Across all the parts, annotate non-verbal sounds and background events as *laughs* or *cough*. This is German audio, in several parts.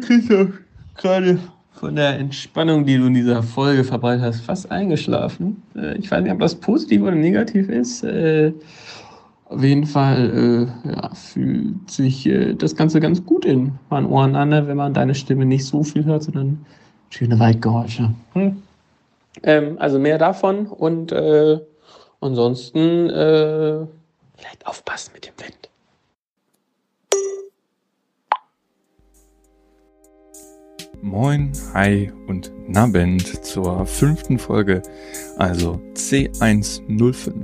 Christoph, gerade von der Entspannung, die du in dieser Folge verbreitet hast, fast eingeschlafen. Äh, ich weiß nicht, ob das positiv oder negativ ist. Äh, auf jeden Fall äh, ja, fühlt sich das Ganze ganz gut in meinen Ohren an, wenn man deine Stimme nicht so viel hört, sondern schöne Waldgeräusche. Hm. Ähm, also mehr davon und äh, ansonsten äh, vielleicht aufpassen mit dem Wind. Moin, hi und Nabend zur fünften Folge, also C105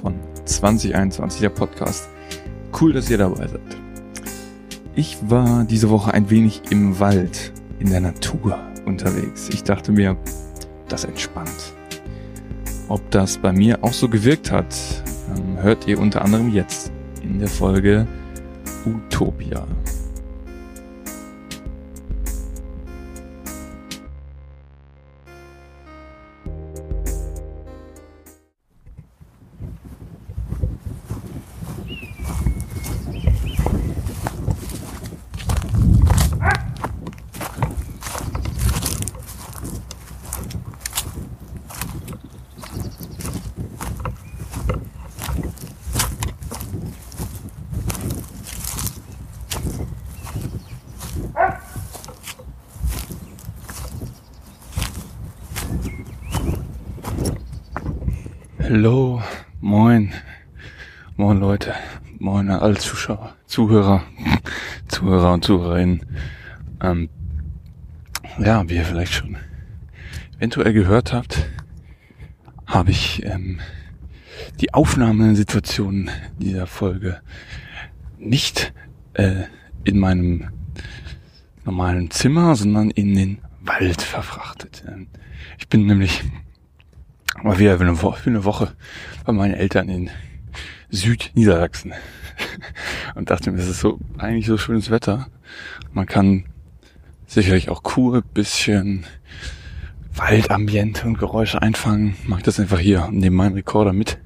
von 2021 der Podcast. Cool, dass ihr dabei seid. Ich war diese Woche ein wenig im Wald, in der Natur unterwegs. Ich dachte mir, das entspannt. Ob das bei mir auch so gewirkt hat, ähm, hört ihr unter anderem jetzt in der Folge Utopia. Hallo, moin, moin Leute, moin alle Zuschauer, Zuhörer, *laughs* Zuhörer und Zuhörerinnen. Ähm, ja, wie ihr vielleicht schon eventuell gehört habt, habe ich ähm, die Aufnahmesituation dieser Folge nicht äh, in meinem normalen Zimmer, sondern in den Wald verfrachtet. Ähm, ich bin nämlich mal wieder für eine, Woche, für eine Woche bei meinen Eltern in Südniedersachsen. *laughs* Und dachte mir, es ist so eigentlich so schönes Wetter. Man kann sicherlich auch cool bisschen Waldambiente und Geräusche einfangen. Mach das einfach hier und nehme meinen Rekorder mit.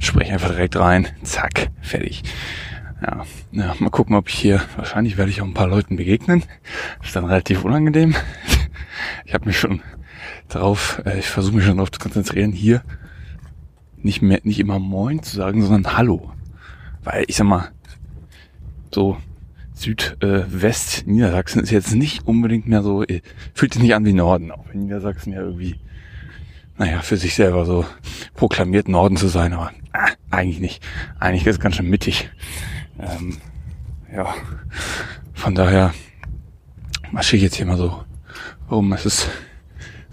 Spreche einfach direkt rein. Zack, fertig. Ja, ja, mal gucken, ob ich hier, wahrscheinlich werde ich auch ein paar Leuten begegnen. ist dann relativ unangenehm. *laughs* Ich habe mich schon darauf, äh, ich versuche mich schon darauf zu konzentrieren, hier nicht mehr, nicht immer Moin zu sagen, sondern Hallo. Weil ich sag mal, so Südwest äh, Niedersachsen ist jetzt nicht unbedingt mehr so, äh, fühlt sich nicht an wie Norden, auch wenn Niedersachsen ja irgendwie, naja, für sich selber so proklamiert Norden zu sein, aber äh, eigentlich nicht. Eigentlich ist es ganz schön mittig. Ähm, ja, von daher marschiere ich jetzt hier mal so rum. Es ist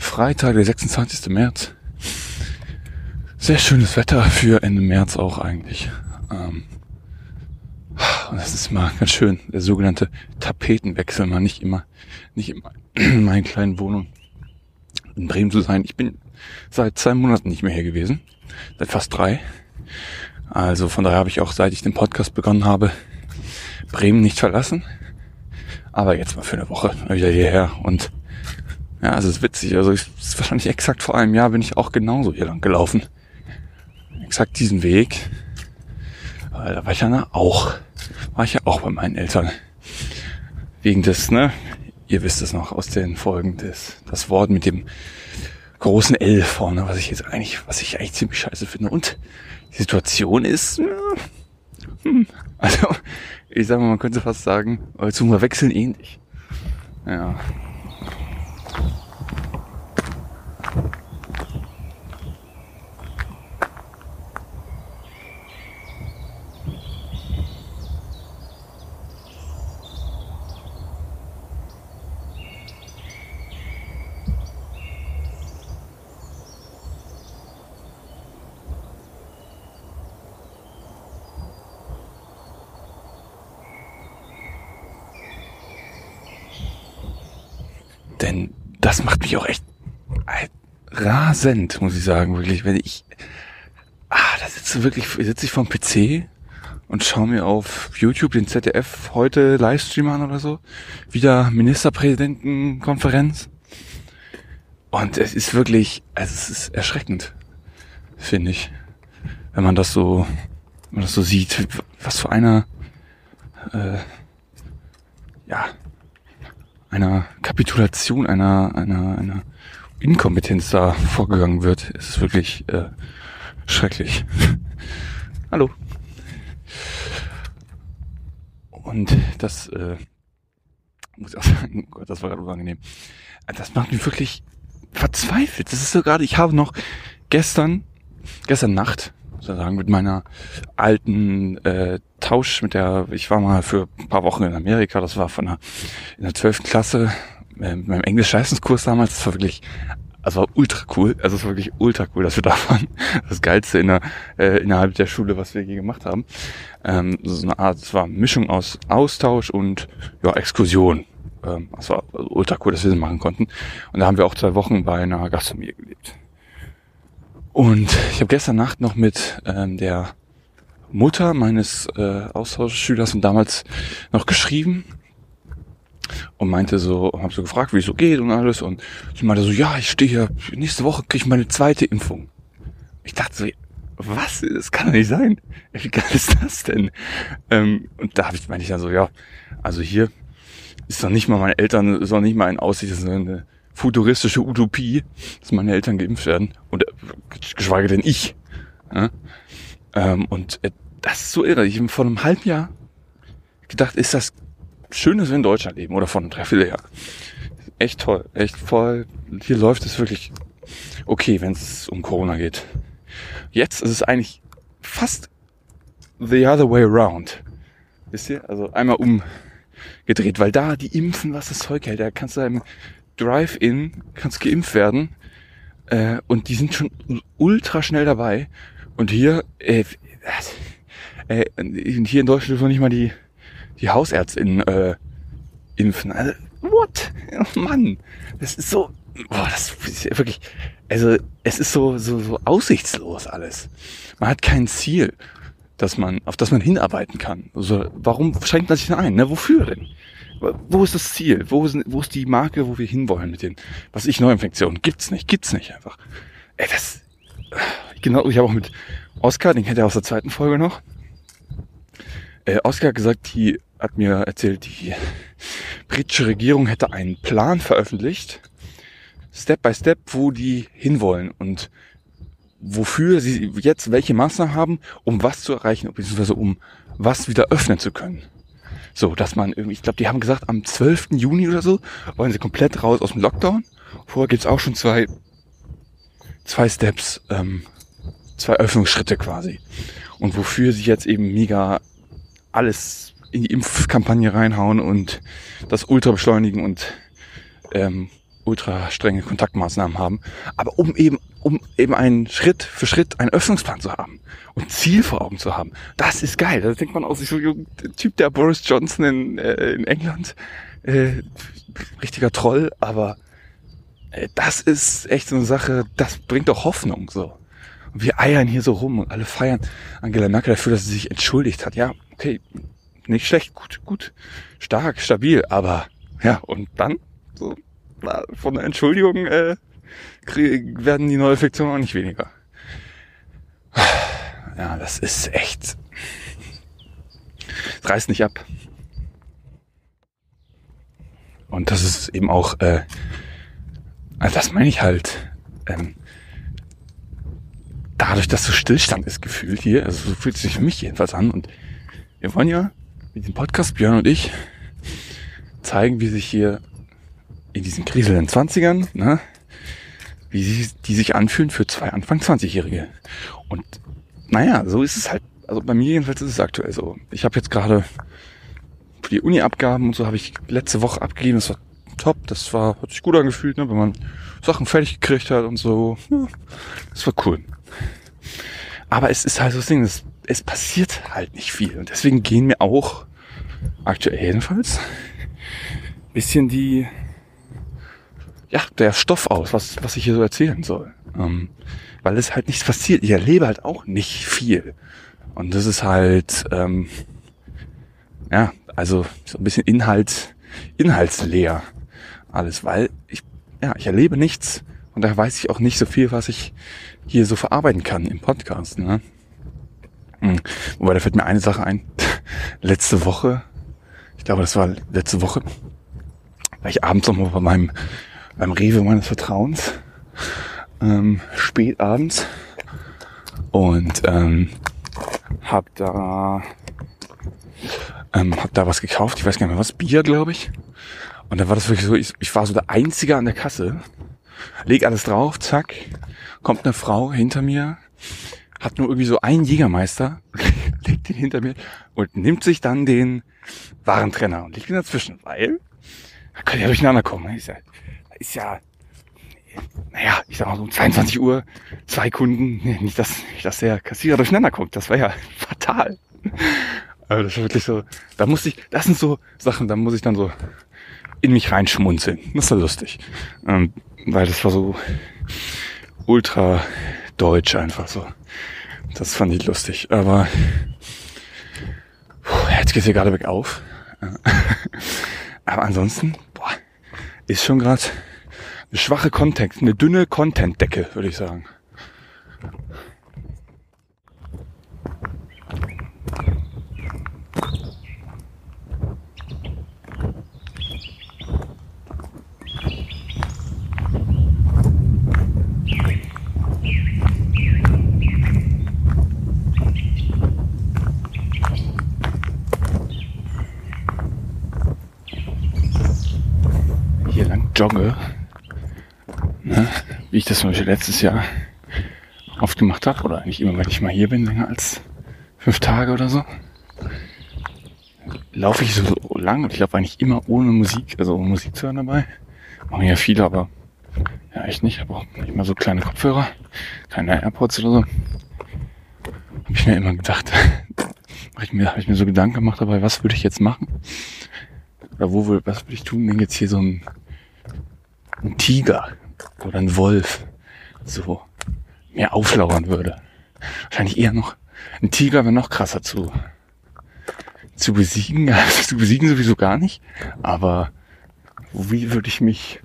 Freitag, der 26. März. Sehr schönes Wetter für Ende März auch eigentlich. Ähm, und das ist mal ganz schön, der sogenannte Tapetenwechsel, mal nicht immer, nicht immer in meinen kleinen Wohnung in Bremen zu sein. Ich bin seit zwei Monaten nicht mehr hier gewesen, seit fast drei. Also von daher habe ich auch, seit ich den Podcast begonnen habe, Bremen nicht verlassen. Aber jetzt mal für eine Woche wieder hierher und ja, es ist witzig. Also ich, ist wahrscheinlich exakt vor einem Jahr bin ich auch genauso hier lang gelaufen. Exakt diesen Weg. Weil da war ich ja auch, war ich ja auch bei meinen Eltern. Wegen des, ne, ihr wisst es noch aus den Folgen des, das Wort mit dem großen L vorne, was ich jetzt eigentlich, was ich eigentlich ziemlich scheiße finde. Und die Situation ist, ja, hm, also, ich sag mal, man könnte fast sagen, zum Wechseln ähnlich. Ja, Denn das macht mich auch echt rasend, muss ich sagen, wirklich. Wenn ich, ah, da sitze wirklich, sitze ich vorm PC und schaue mir auf YouTube den ZDF heute Livestream an oder so. Wieder Ministerpräsidentenkonferenz. Und es ist wirklich, also es ist erschreckend, finde ich. Wenn man das so, wenn man das so sieht, was für einer, äh, ja, einer Kapitulation, einer, einer, einer Inkompetenz da vorgegangen wird, ist wirklich äh, schrecklich. *laughs* Hallo. Und das äh, muss ich auch sagen, oh Gott, das war gerade unangenehm. Das macht mich wirklich verzweifelt. Das ist so gerade, ich habe noch gestern, gestern Nacht, sozusagen mit meiner alten äh, Tausch, mit der, ich war mal für ein paar Wochen in Amerika, das war von der, in der 12. Klasse, äh, mit meinem Englisch-Leistungskurs damals, das war wirklich, also war ultra cool, also es war wirklich ultra cool, dass wir *laughs* da waren. Das Geilste in der, äh, innerhalb der Schule, was wir je gemacht haben. Ähm, so eine Art, es war eine Mischung aus Austausch und ja, Exkursion. Ähm, das war ultra cool, dass wir das machen konnten. Und da haben wir auch zwei Wochen bei einer Gastfamilie gelebt. Und ich habe gestern Nacht noch mit ähm, der Mutter meines äh, Austauschschülers von damals noch geschrieben und meinte so, habe so gefragt, wie es so geht und alles und sie meinte so, ja, ich stehe hier, nächste Woche kriege ich meine zweite Impfung. Ich dachte so, was? Das kann doch nicht sein. Wie geil ist das denn? Ähm, und da habe ich, meinte ich dann so, ja, also hier ist doch nicht mal meine Eltern, ist doch nicht mal ein Aussicht, das ist eine futuristische Utopie, dass meine Eltern geimpft werden. Und äh, geschweige denn ich. Ja? Ähm, und äh, das ist so irre. Ich habe vor einem halben Jahr gedacht, ist das schön, dass wir in Deutschland leben oder vor einem Dreivierteljahr. Echt toll, echt voll. Hier läuft es wirklich okay, wenn es um Corona geht. Jetzt ist es eigentlich fast the other way around. Wisst ihr? Also einmal umgedreht, weil da die impfen, was das Zeug hält. Da kannst du im Drive-In, kannst geimpft werden. Äh, und die sind schon ultra schnell dabei. Und hier, äh, äh, hier in Deutschland dürfen nicht mal die, die Hausärztin äh, impfen. Also, what? Oh Mann, das ist so, boah, das ist wirklich, also es ist so, so, so aussichtslos alles. Man hat kein Ziel, dass man, auf das man hinarbeiten kann. Also, warum schränkt man sich denn ein? Ne? Wofür denn? Wo ist das Ziel? Wo ist, wo ist die Marke, wo wir hinwollen mit den, was ich, Neuinfektionen? Gibt's nicht, gibt's nicht einfach. Ey, das, genau, ich habe auch mit Oskar, den kennt ihr aus der zweiten Folge noch. Äh, Oskar hat gesagt, die hat mir erzählt, die britische Regierung hätte einen Plan veröffentlicht, Step by Step, wo die hinwollen und wofür sie jetzt welche Maßnahmen haben, um was zu erreichen, beziehungsweise um was wieder öffnen zu können. So, dass man irgendwie, ich glaube, die haben gesagt, am 12. Juni oder so wollen sie komplett raus aus dem Lockdown. Vorher gibt's auch schon zwei, zwei Steps, ähm, zwei Öffnungsschritte quasi. Und wofür sie jetzt eben mega alles in die Impfkampagne reinhauen und das ultra beschleunigen und ähm, ultra strenge Kontaktmaßnahmen haben, aber um eben, um eben einen Schritt für Schritt einen Öffnungsplan zu haben und Ziel vor Augen zu haben. Das ist geil. Da denkt man aus, so der Typ der Boris Johnson in, äh, in England, äh, richtiger Troll, aber äh, das ist echt so eine Sache, das bringt doch Hoffnung so. Und wir eiern hier so rum und alle feiern Angela Merkel dafür, dass sie sich entschuldigt hat. Ja, okay, nicht schlecht, gut, gut, stark, stabil, aber ja, und dann so von der Entschuldigung äh, werden die Neuinfektionen auch nicht weniger. Ja, das ist echt. Es reißt nicht ab. Und das ist eben auch, äh, also das meine ich halt, ähm, dadurch, dass so Stillstand ist gefühlt hier, also so fühlt es sich für mich jedenfalls an. Und wir wollen ja mit dem Podcast, Björn und ich, zeigen, wie sich hier in diesen kriselnden Zwanzigern, ne, wie sie, die sich anfühlen für zwei Anfang 20-Jährige. Und naja, so ist es halt, also bei mir jedenfalls ist es aktuell so. Ich habe jetzt gerade für die Uni-Abgaben und so habe ich letzte Woche abgegeben, das war top, das war, hat sich gut angefühlt, ne, wenn man Sachen fertig gekriegt hat und so. Ja, das war cool. Aber es ist halt so das Ding, es, es passiert halt nicht viel. Und deswegen gehen mir auch, aktuell jedenfalls, bisschen die, ja, der Stoff aus, was, was ich hier so erzählen soll. Ähm, weil es halt nichts passiert. Ich erlebe halt auch nicht viel. Und das ist halt, ähm, ja, also so ein bisschen Inhalt, inhaltsleer alles, weil ich, ja, ich erlebe nichts und da weiß ich auch nicht so viel, was ich hier so verarbeiten kann im Podcast. Ne? Hm. Wobei, da fällt mir eine Sache ein. *laughs* letzte Woche, ich glaube, das war letzte Woche, war ich abends nochmal bei meinem, beim Rewe meines Vertrauens, ähm, spät abends. Und ähm, hab da ähm, hab da was gekauft, ich weiß gar nicht mehr was, Bier, glaube ich. Und da war das wirklich so, ich, ich war so der Einzige an der Kasse, leg alles drauf, zack, kommt eine Frau hinter mir, hat nur irgendwie so einen Jägermeister, *laughs* legt den hinter mir und nimmt sich dann den Warentrenner. Und legt ihn dazwischen, weil da kann ja durcheinander kommen. Ist ja, ist ja, naja, ich sag mal so um 22 Uhr, zwei Kunden, nicht, dass, nicht, dass der Kassierer durcheinander kommt, das wäre ja *laughs* fatal. Aber das war wirklich so, da muss ich, das sind so Sachen, da muss ich dann so in mich reinschmunzeln. Das war lustig. Ähm, weil das war so ultra deutsch einfach so. Das fand ich lustig. Aber puh, jetzt geht's hier gerade weg auf. *laughs* Aber ansonsten, ist schon gerade eine schwache Content, eine dünne Content-Decke, würde ich sagen. Jogge, ne, wie ich das zum Beispiel letztes Jahr oft gemacht habe, oder eigentlich immer, wenn ich mal hier bin, länger als fünf Tage oder so, laufe ich so lang und ich laufe eigentlich immer ohne Musik, also ohne Musik zu hören dabei. Machen ja viele, aber ja, echt nicht. Ich habe auch nicht mal so kleine Kopfhörer, keine AirPods oder so. Habe ich mir immer gedacht, *laughs* habe ich, mir, hab ich mir so Gedanken gemacht dabei, was würde ich jetzt machen? Oder wo was würde ich tun, wenn jetzt hier so ein ein Tiger oder ein Wolf so mehr auflauern würde. Wahrscheinlich eher noch, ein Tiger wäre noch krasser zu, zu besiegen. *laughs* Also zu besiegen sowieso gar nicht. Aber wie würde ich mich,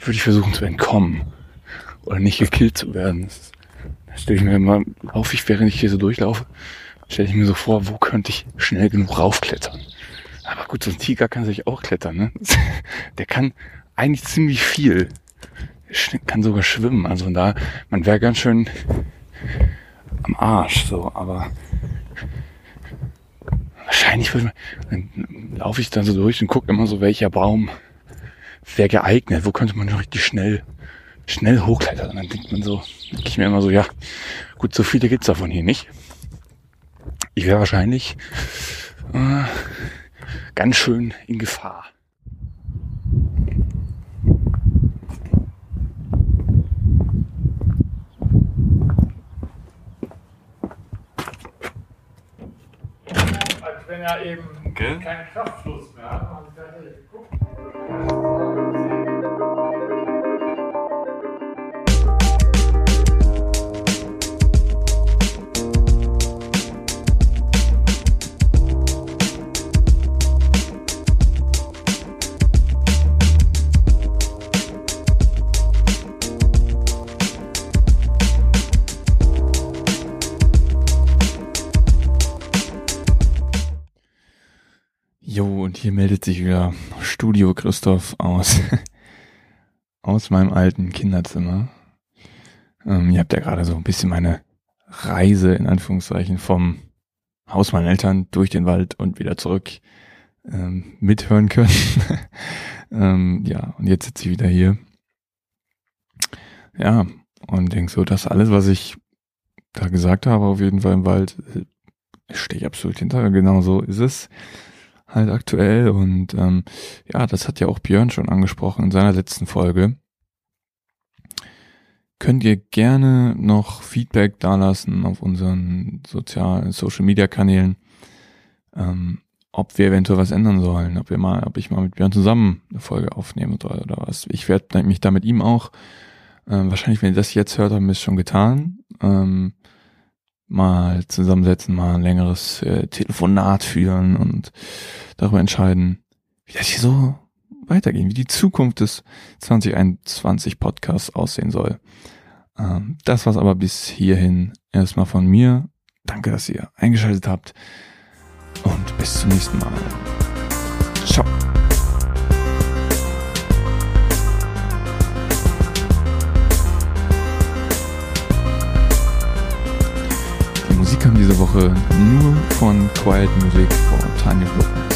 würde ich versuchen zu entkommen? Oder nicht gekillt zu werden? Das, stelle ich mir immer, laufe ich, während ich hier so durchlaufe, stelle ich mir so vor, wo könnte ich schnell genug raufklettern? Aber gut, so ein Tiger kann sich auch klettern, ne? *laughs* Der kann eigentlich ziemlich viel. Kann sogar schwimmen. Also da, man wäre ganz schön am Arsch, so, aber wahrscheinlich würde man, dann laufe ich dann so durch und gucke immer so, welcher Baum wäre geeignet, wo könnte man richtig schnell, schnell hochklettern. Und dann denkt man so, denke ich mir immer so, ja, gut, so viele gibt's davon hier nicht. Ich wäre wahrscheinlich äh, ganz schön in Gefahr. Er eben okay. keinen Kraftfluss mehr hat. Hier meldet sich wieder Studio Christoph aus, *laughs* aus meinem alten Kinderzimmer. Ähm, ihr habt ja gerade so ein bisschen meine Reise in Anführungszeichen vom Haus meiner Eltern durch den Wald und wieder zurück ähm, mithören können. *laughs* ähm, ja, und jetzt sitze ich wieder hier. Ja, und denk so, dass alles, was ich da gesagt habe, auf jeden Fall im Wald, äh, stehe ich absolut hinter. Genau so ist es halt aktuell. Und ähm, ja, das hat ja auch Björn schon angesprochen in seiner letzten Folge. Könnt ihr gerne noch Feedback dalassen auf unseren sozialen Social Media Kanälen, ähm, ob wir eventuell was ändern sollen, ob wir mal, ob ich mal mit Björn zusammen eine Folge aufnehmen soll oder was. Ich werde mich da mit ihm auch, ähm, wahrscheinlich, wenn ihr das jetzt hört, haben wir es schon getan. Ähm, mal zusammensetzen, mal ein längeres äh, Telefonat führen und darüber entscheiden, wie das hier so weitergehen, wie die Zukunft des 2021 Podcasts aussehen soll. Ähm, das war's aber bis hierhin erstmal von mir. Danke, dass ihr eingeschaltet habt und bis zum nächsten Mal. Diese Woche nur von Quiet Music von Tiny Hope.